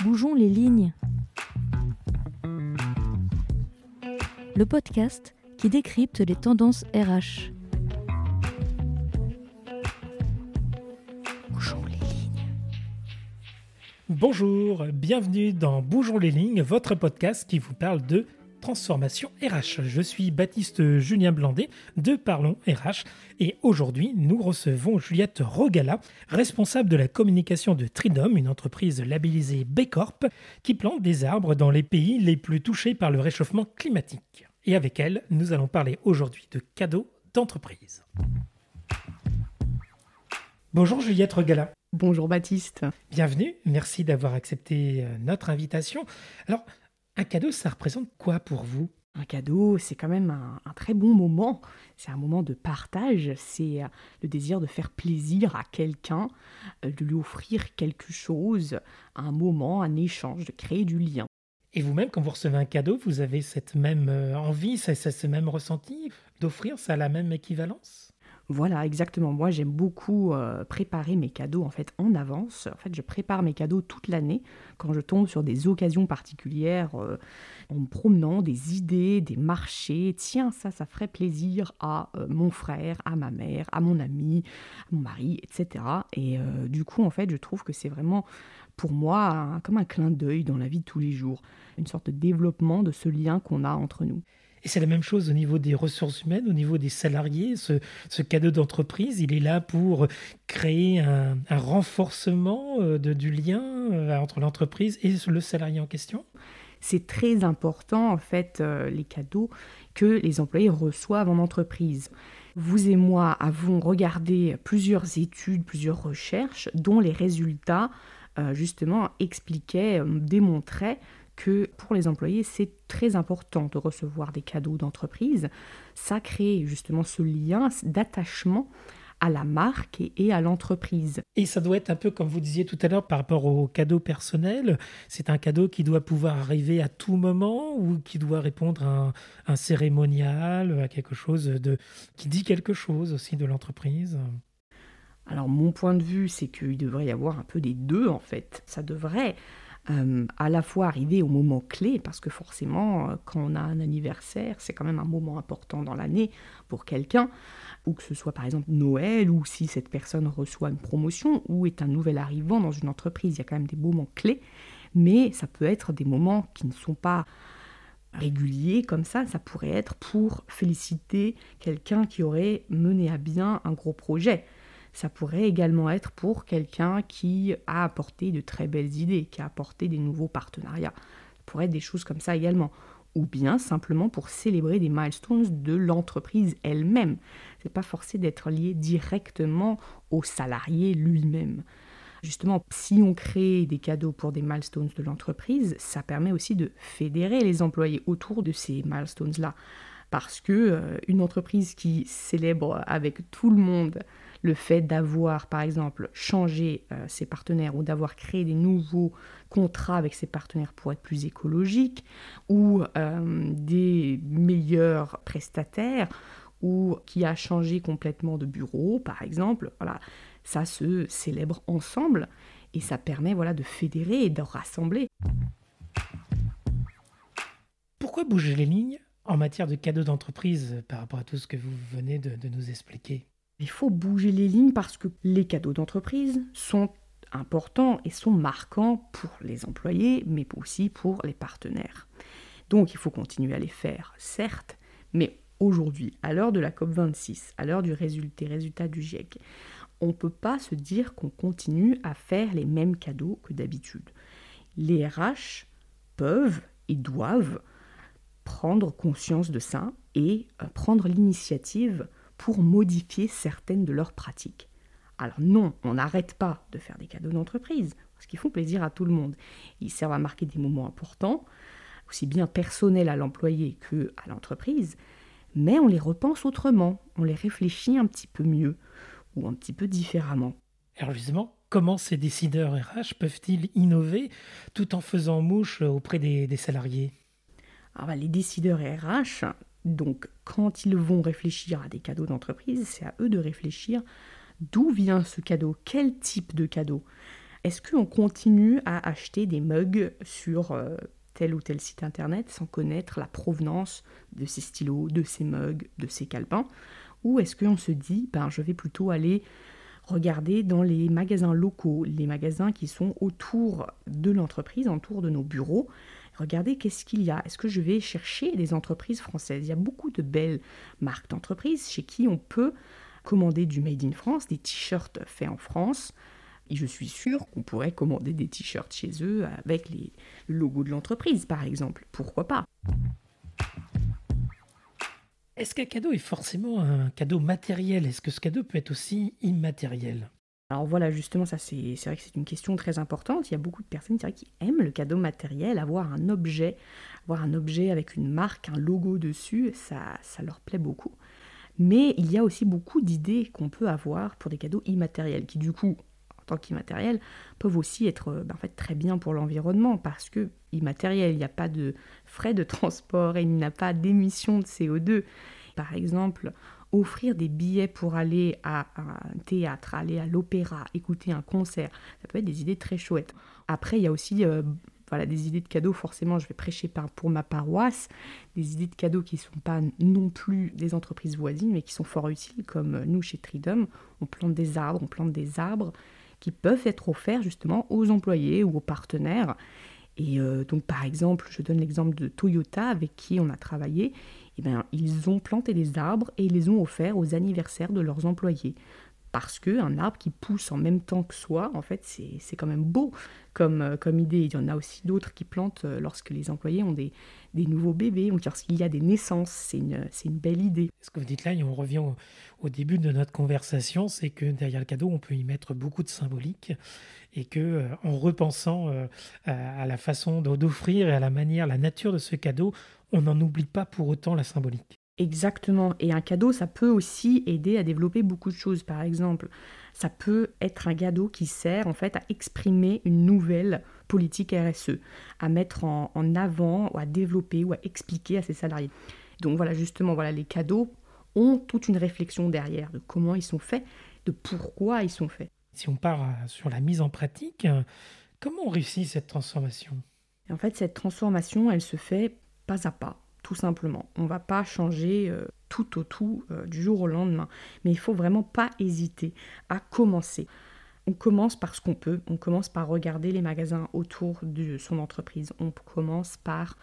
Bougeons les lignes. Le podcast qui décrypte les tendances RH. Bougeons les lignes. Bonjour, bienvenue dans Bougeons les lignes, votre podcast qui vous parle de transformation RH. Je suis Baptiste Julien Blandet de Parlons RH et aujourd'hui nous recevons Juliette Rogala, responsable de la communication de Tridom, une entreprise labellisée B Corp qui plante des arbres dans les pays les plus touchés par le réchauffement climatique. Et avec elle, nous allons parler aujourd'hui de cadeaux d'entreprise. Bonjour Juliette Rogala. Bonjour Baptiste. Bienvenue, merci d'avoir accepté euh, notre invitation. Alors, un cadeau, ça représente quoi pour vous? Un cadeau, c'est quand même un, très bon moment. C'est un moment de partage. C'est euh, le désir de faire plaisir à quelqu'un, euh, de lui offrir quelque chose, un moment, un échange, de créer du lien. Et vous-même, quand vous recevez un cadeau, vous avez cette même euh, envie, ce même ressenti d'offrir Ça a la même équivalence? Voilà, exactement. Moi, j'aime beaucoup euh, préparer mes cadeaux en fait en avance. En fait, je prépare mes cadeaux toute l'année quand je tombe sur des occasions particulières, euh, en me promenant, des idées, des marchés. Tiens, ça, ça ferait plaisir à euh, mon frère, à ma mère, à mon ami, à mon mari, etc. Et du coup, en fait, je trouve que c'est vraiment pour moi comme un clin d'œil dans la vie de tous les jours, une sorte de développement de ce lien qu'on a entre nous. Et c'est la même chose au niveau des ressources humaines, au niveau des salariés. Ce, cadeau d'entreprise, il est là pour créer un, renforcement euh, du lien euh, entre l'entreprise et le salarié en question. C'est très important, en fait, euh, les cadeaux que les employés reçoivent en entreprise. Vous et moi avons regardé plusieurs études, plusieurs recherches dont les résultats, justement, expliquaient, démontraient que pour les employés, c'est très important de recevoir des cadeaux d'entreprise. Ça crée justement ce lien d'attachement à la marque et, à l'entreprise. Et ça doit être un peu comme vous disiez tout à l'heure par rapport au cadeau personnel. C'est un cadeau qui doit pouvoir arriver à tout moment ou qui doit répondre à un, cérémonial, à quelque chose de, qui dit quelque chose aussi de l'entreprise? Alors mon point de vue, c'est qu'il devrait y avoir un peu des deux en fait. Ça devrait euh, à la fois arriver au moment clé, parce que forcément, euh, quand on a un anniversaire, c'est quand même un moment important dans l'année pour quelqu'un, ou que ce soit par exemple Noël, ou si cette personne reçoit une promotion, ou est un nouvel arrivant dans une entreprise, il y a quand même des moments clés, mais ça peut être des moments qui ne sont pas réguliers comme ça, ça pourrait être pour féliciter quelqu'un qui aurait mené à bien un gros projet. Ça pourrait également être pour quelqu'un qui a apporté de très belles idées, qui a apporté des nouveaux partenariats. Ça pourrait être des choses comme ça également. Ou bien simplement pour célébrer des milestones de l'entreprise elle-même. Ce n'est pas forcé d'être lié directement au salarié lui-même. Justement, si on crée des cadeaux pour des milestones de l'entreprise, ça permet aussi de fédérer les employés autour de ces milestones-là. Parce que euh, une entreprise qui célèbre avec tout le monde le fait d'avoir, par exemple, changé euh, ses partenaires ou d'avoir créé des nouveaux contrats avec ses partenaires pour être plus écologiques, ou euh, des meilleurs prestataires, ou qui a changé complètement de bureau, par exemple, voilà, ça se célèbre ensemble et ça permet voilà, de fédérer et de rassembler. Pourquoi bouger les lignes en matière de cadeaux d'entreprise par rapport à tout ce que vous venez de nous expliquer? Il faut bouger les lignes parce que les cadeaux d'entreprise sont importants et sont marquants pour les employés, mais aussi pour les partenaires. Donc il faut continuer à les faire, certes, mais aujourd'hui, à l'heure de la COP26, à l'heure du résultat, résultat du GIEC, on ne peut pas se dire qu'on continue à faire les mêmes cadeaux que d'habitude. Les RH peuvent et doivent prendre conscience de ça et euh, prendre l'initiative pour modifier certaines de leurs pratiques. Alors non, on n'arrête pas de faire des cadeaux d'entreprise, parce qu'ils font plaisir à tout le monde. Ils servent à marquer des moments importants, aussi bien personnels à l'employé que à l'entreprise, mais on les repense autrement, on les réfléchit un petit peu mieux ou un petit peu différemment. Alors justement, comment ces décideurs RH peuvent-ils innover tout en faisant mouche auprès des, salariés? Alors, bah, Les décideurs RH, donc, quand ils vont réfléchir à des cadeaux d'entreprise, c'est à eux de réfléchir d'où vient ce cadeau, quel type de cadeau. Est-ce qu'on continue à acheter des mugs sur euh, tel ou tel site internet sans connaître la provenance de ces stylos, de ces mugs, de ces calepins? Ou est-ce qu'on se dit, ben, je vais plutôt aller regarder dans les magasins locaux, les magasins qui sont autour de l'entreprise, autour de nos bureaux, Regardez qu'est-ce qu'il y a? Est-ce que je vais chercher des entreprises françaises? Il y a beaucoup de belles marques d'entreprises chez qui on peut commander du Made in France, des t-shirts faits en France. Et je suis sûre qu'on pourrait commander des t-shirts chez eux avec les, le logo de l'entreprise, par exemple. Pourquoi pas? Est-ce qu'un cadeau est forcément un cadeau matériel? Est-ce que ce cadeau peut être aussi immatériel? Alors voilà, justement, ça c'est vrai que c'est une question très importante. Il y a beaucoup de personnes qui aiment le cadeau matériel, avoir un objet, avoir un objet avec une marque, un logo dessus, ça, ça leur plaît beaucoup. Mais il y a aussi beaucoup d'idées qu'on peut avoir pour des cadeaux immatériels, qui du coup, en tant qu'immatériels, peuvent aussi être ben, en fait, très bien pour l'environnement, parce que immatériel, il n'y a pas de frais de transport et il n'y a pas d'émissions de CO2. Par exemple, offrir des billets pour aller à un théâtre, aller à l'opéra, écouter un concert, ça peut être des idées très chouettes. Après, il y a aussi euh, voilà, des idées de cadeaux, forcément, je vais prêcher pour ma paroisse, des idées de cadeaux qui ne sont pas non plus des entreprises voisines, mais qui sont fort utiles, comme nous chez Tridom, on plante des arbres, on plante des arbres qui peuvent être offerts justement aux employés ou aux partenaires. Et euh, donc, par exemple, je donne l'exemple de Toyota avec qui on a travaillé. Eh bien, ils ont planté des arbres et les ont offerts aux anniversaires de leurs employés. Parce qu'un arbre qui pousse en même temps que soi, en fait, c'est quand même beau comme, euh, comme idée. Il y en a aussi d'autres qui plantent euh, lorsque les employés ont des, des nouveaux bébés, ou lorsqu'il y a des naissances. C'est une, une, belle idée. Ce que vous dites là, et on revient au, début de notre conversation, c'est que derrière le cadeau, on peut y mettre beaucoup de symbolique et que euh, en repensant à la façon d'offrir et à la manière, la nature de ce cadeau, on n'en oublie pas pour autant la symbolique. Exactement. Et un cadeau, ça peut aussi aider à développer beaucoup de choses. Par exemple, ça peut être un cadeau qui sert en fait à exprimer une nouvelle politique RSE, à mettre en, avant, ou à développer ou à expliquer à ses salariés. Donc voilà, justement, voilà, les cadeaux ont toute une réflexion derrière de comment ils sont faits, de pourquoi ils sont faits. Si on part euh, sur la mise en pratique, euh, comment on réussit cette transformation? En fait, cette transformation, elle se fait pas à pas, tout simplement. On ne va pas changer euh, tout au tout euh, du jour au lendemain, mais il faut vraiment pas hésiter à commencer. On commence par ce qu'on peut, on commence par regarder les magasins autour de son entreprise, on commence par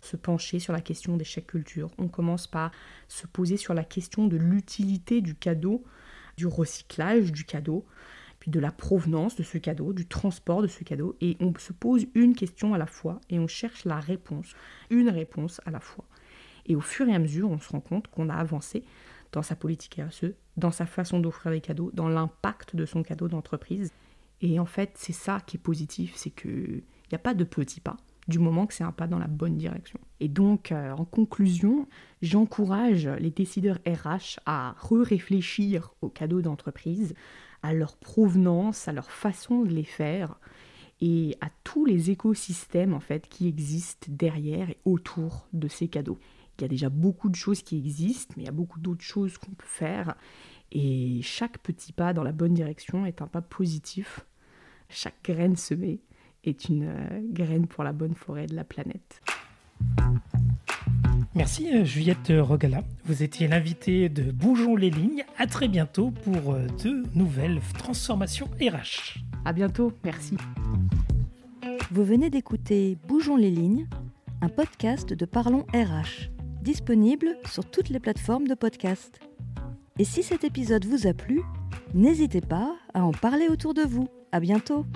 se pencher sur la question des chèques culture, on commence par se poser sur la question de l'utilité du cadeau, du recyclage du cadeau, puis de la provenance de ce cadeau, du transport de ce cadeau, et on se pose une question à la fois et on cherche la réponse, une réponse à la fois. Et au fur et à mesure, on se rend compte qu'on a avancé dans sa politique RSE, dans sa façon d'offrir des cadeaux, dans l'impact de son cadeau d'entreprise. Et en fait, c'est ça qui est positif, c'est qu'il n'y a pas de petits pas, du moment que c'est un pas dans la bonne direction. Et donc, euh, en conclusion, j'encourage les décideurs RH à re-réfléchir aux cadeaux d'entreprise, à leur provenance, à leur façon de les faire et à tous les écosystèmes en fait qui existent derrière et autour de ces cadeaux. Il y a déjà beaucoup de choses qui existent, mais il y a beaucoup d'autres choses qu'on peut faire et chaque petit pas dans la bonne direction est un pas positif. Chaque graine semée est une euh, graine pour la bonne forêt de la planète. Merci euh, Juliette Rogala. Vous étiez l'invitée de Bougeons les lignes. À très bientôt pour euh, de nouvelles transformations RH. À bientôt, merci. Vous venez d'écouter Bougeons les lignes, un podcast de Parlons RH, disponible sur toutes les plateformes de podcast. Et si cet épisode vous a plu, n'hésitez pas à en parler autour de vous. À bientôt.